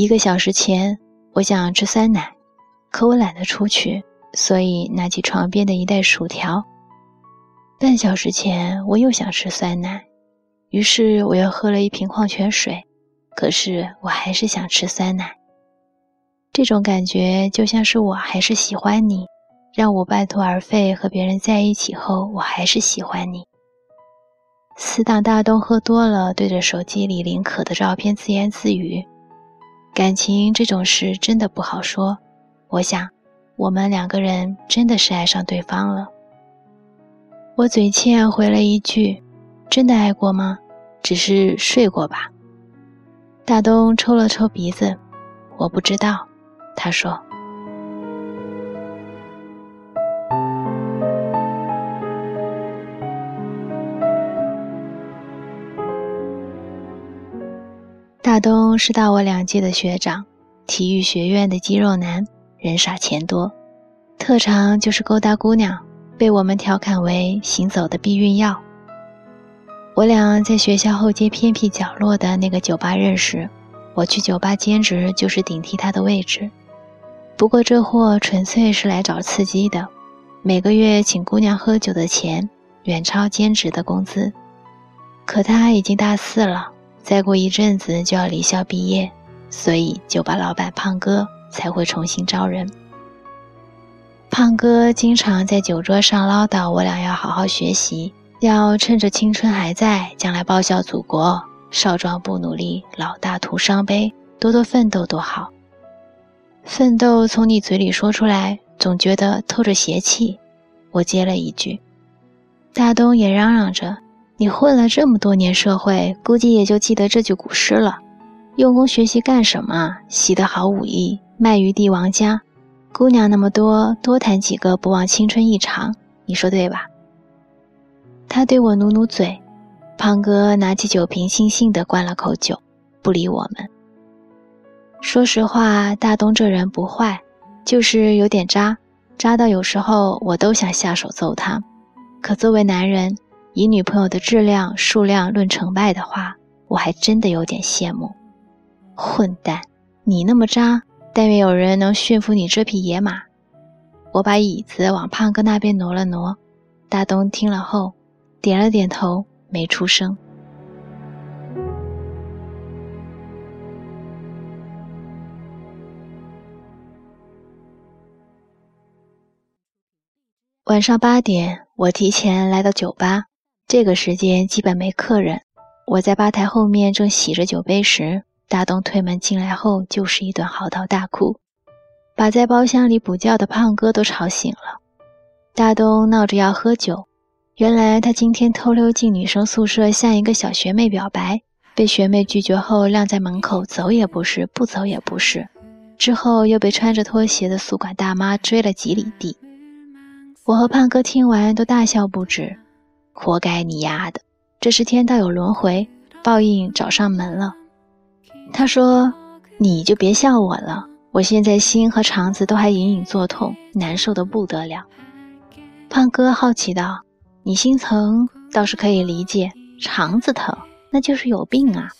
一个小时前，我想吃酸奶，可我懒得出去，所以拿起床边的一袋薯条。半小时前，我又想吃酸奶，于是我又喝了一瓶矿泉水，可是我还是想吃酸奶。这种感觉就像是我还是喜欢你，让我半途而废和别人在一起后，我还是喜欢你。死党大东喝多了，对着手机里林可的照片自言自语。感情这种事真的不好说。我想，我们两个人真的是爱上对方了。我嘴欠回了一句：“真的爱过吗？只是睡过吧。”大东抽了抽鼻子：“我不知道。”他说。大东是大我两届的学长，体育学院的肌肉男，人傻钱多，特长就是勾搭姑娘，被我们调侃为行走的避孕药。我俩在学校后街偏僻角落的那个酒吧认识，我去酒吧兼职就是顶替他的位置。不过这货纯粹是来找刺激的，每个月请姑娘喝酒的钱远超兼职的工资。可他已经大四了。再过一阵子就要离校毕业，所以酒吧老板胖哥才会重新招人。胖哥经常在酒桌上唠叨我俩要好好学习，要趁着青春还在，将来报效祖国。少壮不努力，老大徒伤悲，多多奋斗多好。奋斗从你嘴里说出来，总觉得透着邪气。我接了一句，大东也嚷嚷着。你混了这么多年社会，估计也就记得这句古诗了。用功学习干什么？习得好武艺，卖鱼帝王家。姑娘那么多，多谈几个，不枉青春一场。你说对吧？他对我努努嘴，胖哥拿起酒瓶，悻悻地灌了口酒，不理我们。说实话，大东这人不坏，就是有点渣，渣到有时候我都想下手揍他。可作为男人，以女朋友的质量、数量论成败的话，我还真的有点羡慕。混蛋，你那么渣，但愿有人能驯服你这匹野马。我把椅子往胖哥那边挪了挪，大东听了后，点了点头，没出声。晚上八点，我提前来到酒吧。这个时间基本没客人，我在吧台后面正洗着酒杯时，大东推门进来后就是一顿嚎啕大哭，把在包厢里补觉的胖哥都吵醒了。大东闹着要喝酒，原来他今天偷溜进女生宿舍向一个小学妹表白，被学妹拒绝后晾在门口，走也不是，不走也不是，之后又被穿着拖鞋的宿管大妈追了几里地。我和胖哥听完都大笑不止。活该你丫的！这是天道有轮回，报应找上门了。他说：“你就别笑我了，我现在心和肠子都还隐隐作痛，难受的不得了。”胖哥好奇道：“你心疼倒是可以理解，肠子疼那就是有病啊！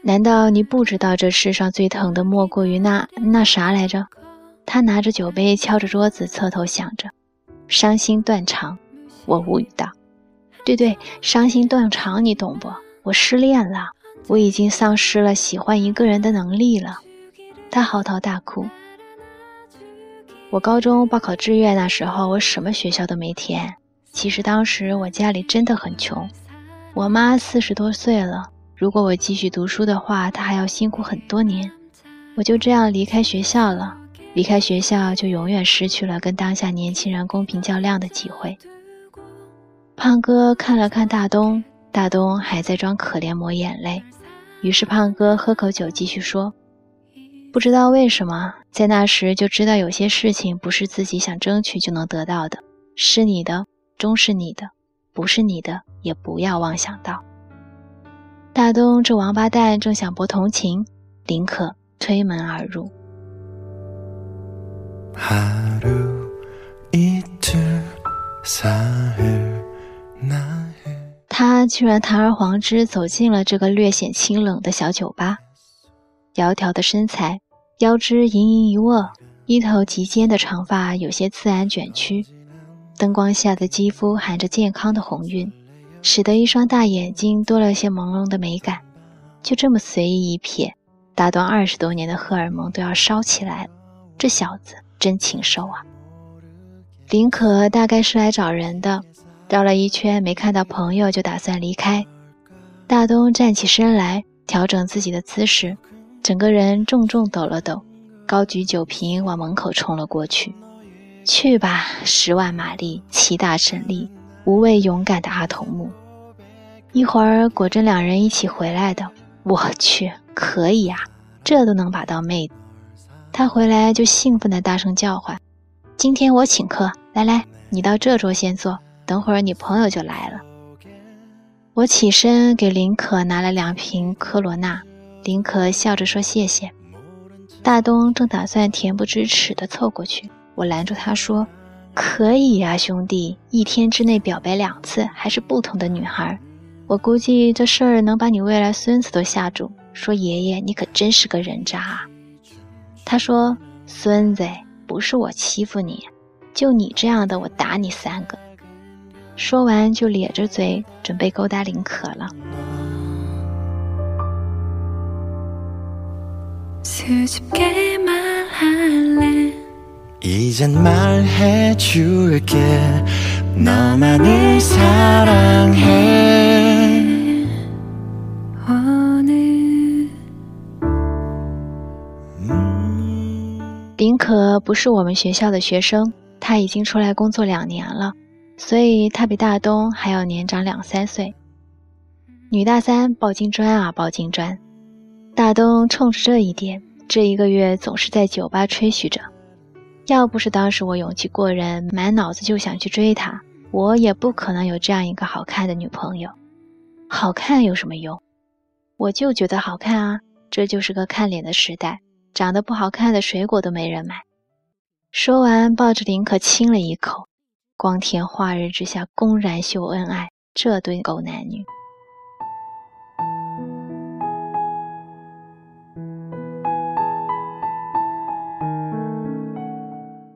难道你不知道这世上最疼的莫过于那那啥来着？”他拿着酒杯敲着桌子，侧头想着：“伤心断肠。”我无语道。对对，伤心断肠，你懂不？我失恋了，我已经丧失了喜欢一个人的能力了。他嚎啕大哭。我高中报考志愿那时候，我什么学校都没填。其实当时我家里真的很穷，我妈四十多岁了，如果我继续读书的话，她还要辛苦很多年。我就这样离开学校了，离开学校就永远失去了跟当下年轻人公平较量的机会。胖哥看了看大东，大东还在装可怜抹眼泪，于是胖哥喝口酒继续说：“不知道为什么，在那时就知道有些事情不是自己想争取就能得到的，是你的终是你的，不是你的也不要妄想到。”大东这王八蛋正想博同情，林可推门而入。他居然堂而皇之走进了这个略显清冷的小酒吧。窈窕的身材，腰肢盈盈一握，一头及肩的长发有些自然卷曲，灯光下的肌肤含着健康的红晕，使得一双大眼睛多了些朦胧的美感。就这么随意一瞥，大东二十多年的荷尔蒙都要烧起来。这小子真禽兽啊！林可大概是来找人的，绕了一圈没看到朋友，就打算离开。大东站起身来，调整自己的姿势，整个人重重抖了抖，高举酒瓶往门口冲了过去。去吧，十万马力，七大神力，无畏勇敢的阿童木。一会儿果真两人一起回来的。我去，可以呀，这都能把到妹。他回来就兴奋地大声叫唤：“今天我请客，来来，你到这桌先坐，等会儿你朋友就来了。”我起身给林可拿了两瓶科罗娜，林可笑着说谢谢。大东正打算恬不知耻地凑过去，我拦住他说：“可以呀，兄弟，一天之内表白两次，还是不同的女孩。我估计这事儿能把你未来孙子都吓住，说爷爷你可真是个人渣。”啊。他说：“孙子，不是我欺负你，就你这样的，我打你三个。”说完，就咧着嘴准备勾搭林可了。林可不是我们学校的学生，他已经出来工作两年了。所以他比大东还要年长两三岁。女大三抱金砖啊，抱金砖！大东冲着这一点，这一个月总是在酒吧吹嘘着。要不是当时我勇气过人，满脑子就想去追她，我也不可能有这样一个好看的女朋友。好看有什么用？我就觉得好看啊！这就是个看脸的时代，长得不好看的水果都没人买。说完，抱着林可亲了一口。光天化日之下公然秀恩爱，这对狗男女。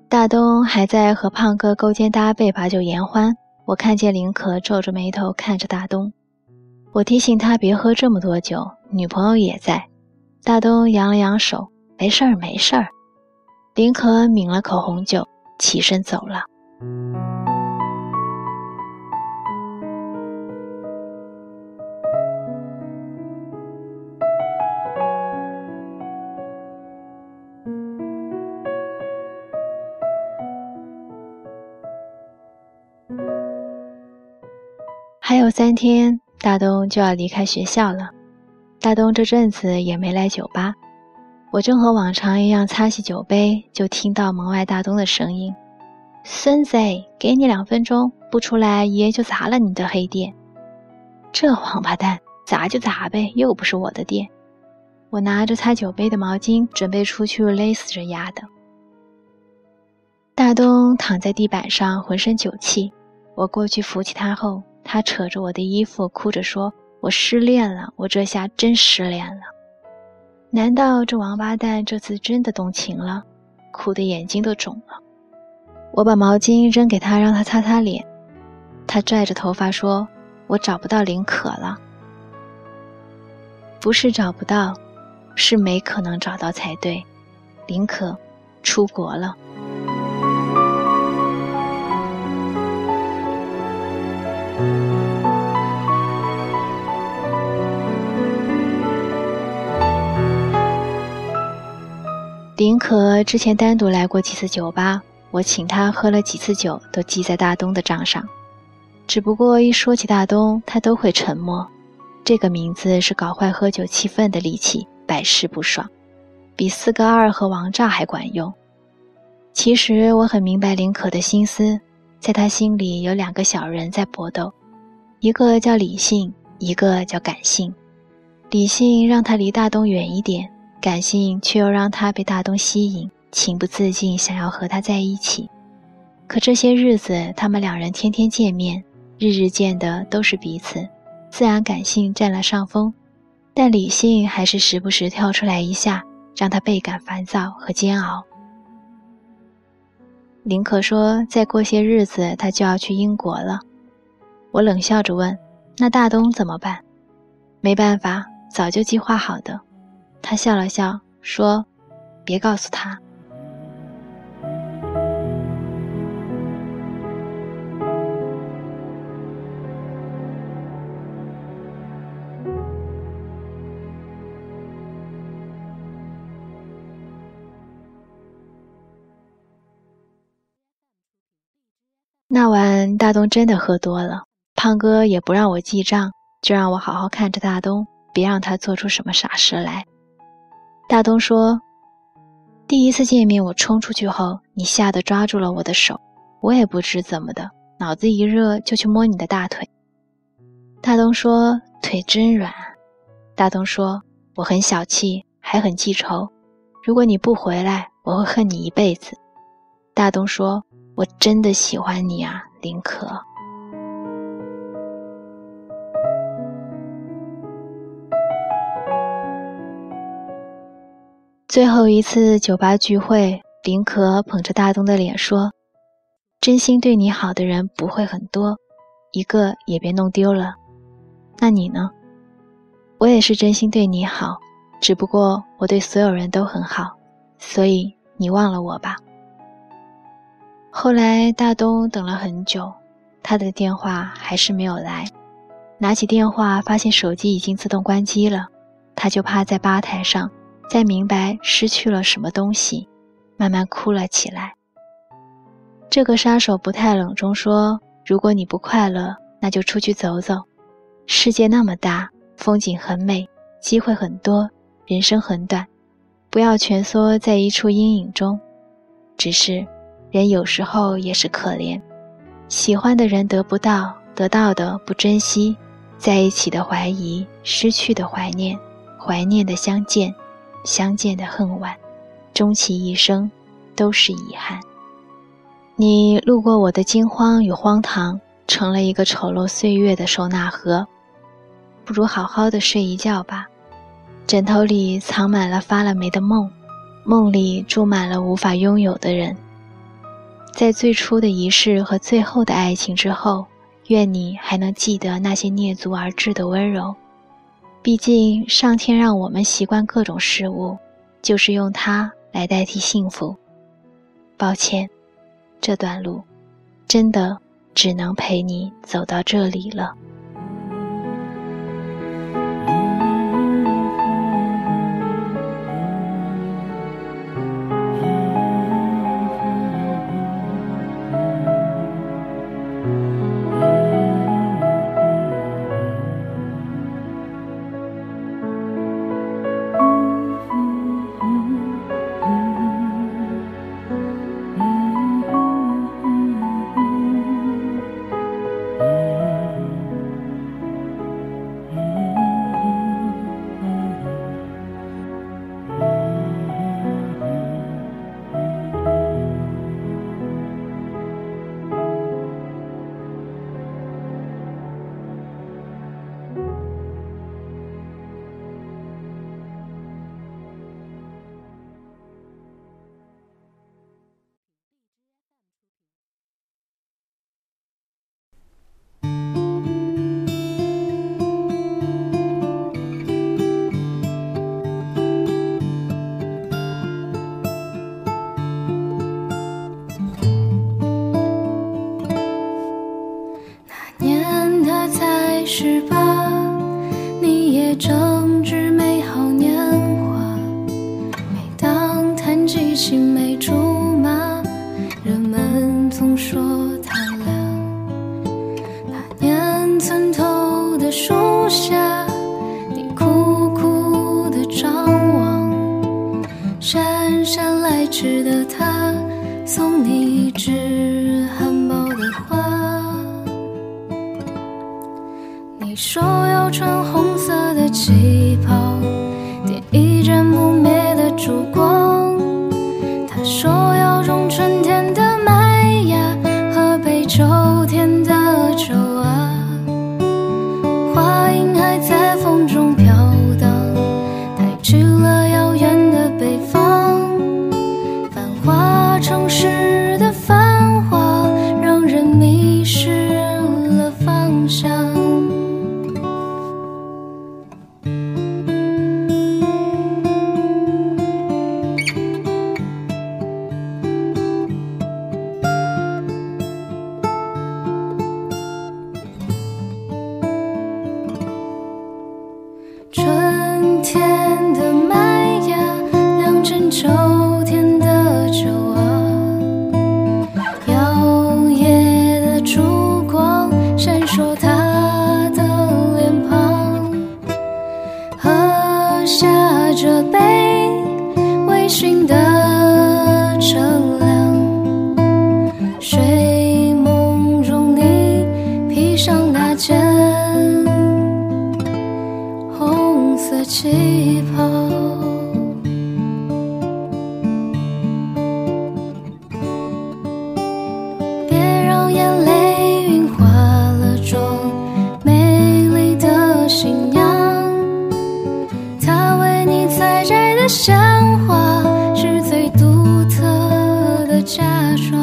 大东还在和胖哥勾肩搭背把酒言欢，我看见林可皱着眉头看着大东，我提醒他别喝这么多酒，女朋友也在。大东扬了扬手，没事儿没事儿。林可抿了口红酒，起身走了。三天，大东就要离开学校了。大东这阵子也没来酒吧。我正和往常一样擦洗酒杯，就听到门外大东的声音：“孙子，给你两分钟，不出来，爷就砸了你的黑店。”这王八蛋，砸就砸呗，又不是我的店。我拿着擦酒杯的毛巾，准备出去勒死这丫的。大东躺在地板上，浑身酒气。我过去扶起他后。他扯着我的衣服，哭着说：“我失恋了，我这下真失恋了。难道这王八蛋这次真的动情了？”哭的眼睛都肿了。我把毛巾扔给他，让他擦擦脸。他拽着头发说：“我找不到林可了。不是找不到，是没可能找到才对。林可出国了。”可之前单独来过几次酒吧，我请他喝了几次酒，都记在大东的账上。只不过一说起大东，他都会沉默。这个名字是搞坏喝酒气氛的利器，百试不爽，比四个二和王炸还管用。其实我很明白林可的心思，在他心里有两个小人在搏斗，一个叫理性，一个叫感性。理性让他离大东远一点。感性却又让他被大东吸引，情不自禁想要和他在一起。可这些日子，他们两人天天见面，日日见的都是彼此，自然感性占了上风。但理性还是时不时跳出来一下，让他倍感烦躁和煎熬。林可说：“再过些日子，他就要去英国了。”我冷笑着问：“那大东怎么办？”“没办法，早就计划好的。”他笑了笑说：“别告诉他。”那晚，大东真的喝多了。胖哥也不让我记账，就让我好好看着大东，别让他做出什么傻事来。大东说：“第一次见面，我冲出去后，你吓得抓住了我的手，我也不知怎么的，脑子一热就去摸你的大腿。”大东说：“腿真软。”大东说：“我很小气，还很记仇，如果你不回来，我会恨你一辈子。”大东说。我真的喜欢你啊，林可。最后一次酒吧聚会，林可捧着大东的脸说：“真心对你好的人不会很多，一个也别弄丢了。那你呢？我也是真心对你好，只不过我对所有人都很好，所以你忘了我吧。”后来，大东等了很久，他的电话还是没有来。拿起电话，发现手机已经自动关机了，他就趴在吧台上，在明白失去了什么东西，慢慢哭了起来。这个杀手不太冷，中说：“如果你不快乐，那就出去走走。世界那么大，风景很美，机会很多，人生很短，不要蜷缩在一处阴影中。只是。”人有时候也是可怜，喜欢的人得不到，得到的不珍惜，在一起的怀疑，失去的怀念，怀念的相见，相见的恨晚，终其一生都是遗憾。你路过我的惊慌与荒唐，成了一个丑陋岁月的收纳盒，不如好好的睡一觉吧。枕头里藏满了发了霉的梦，梦里住满了无法拥有的人。在最初的仪式和最后的爱情之后，愿你还能记得那些蹑足而至的温柔。毕竟，上天让我们习惯各种事物，就是用它来代替幸福。抱歉，这段路，真的只能陪你走到这里了。送你一只含苞的花。你说要穿红色的旗袍点一盏不灭的烛光。这杯微醺的乘凉，睡梦中你披上那件红色旗袍。采摘的鲜花是最独特的嫁妆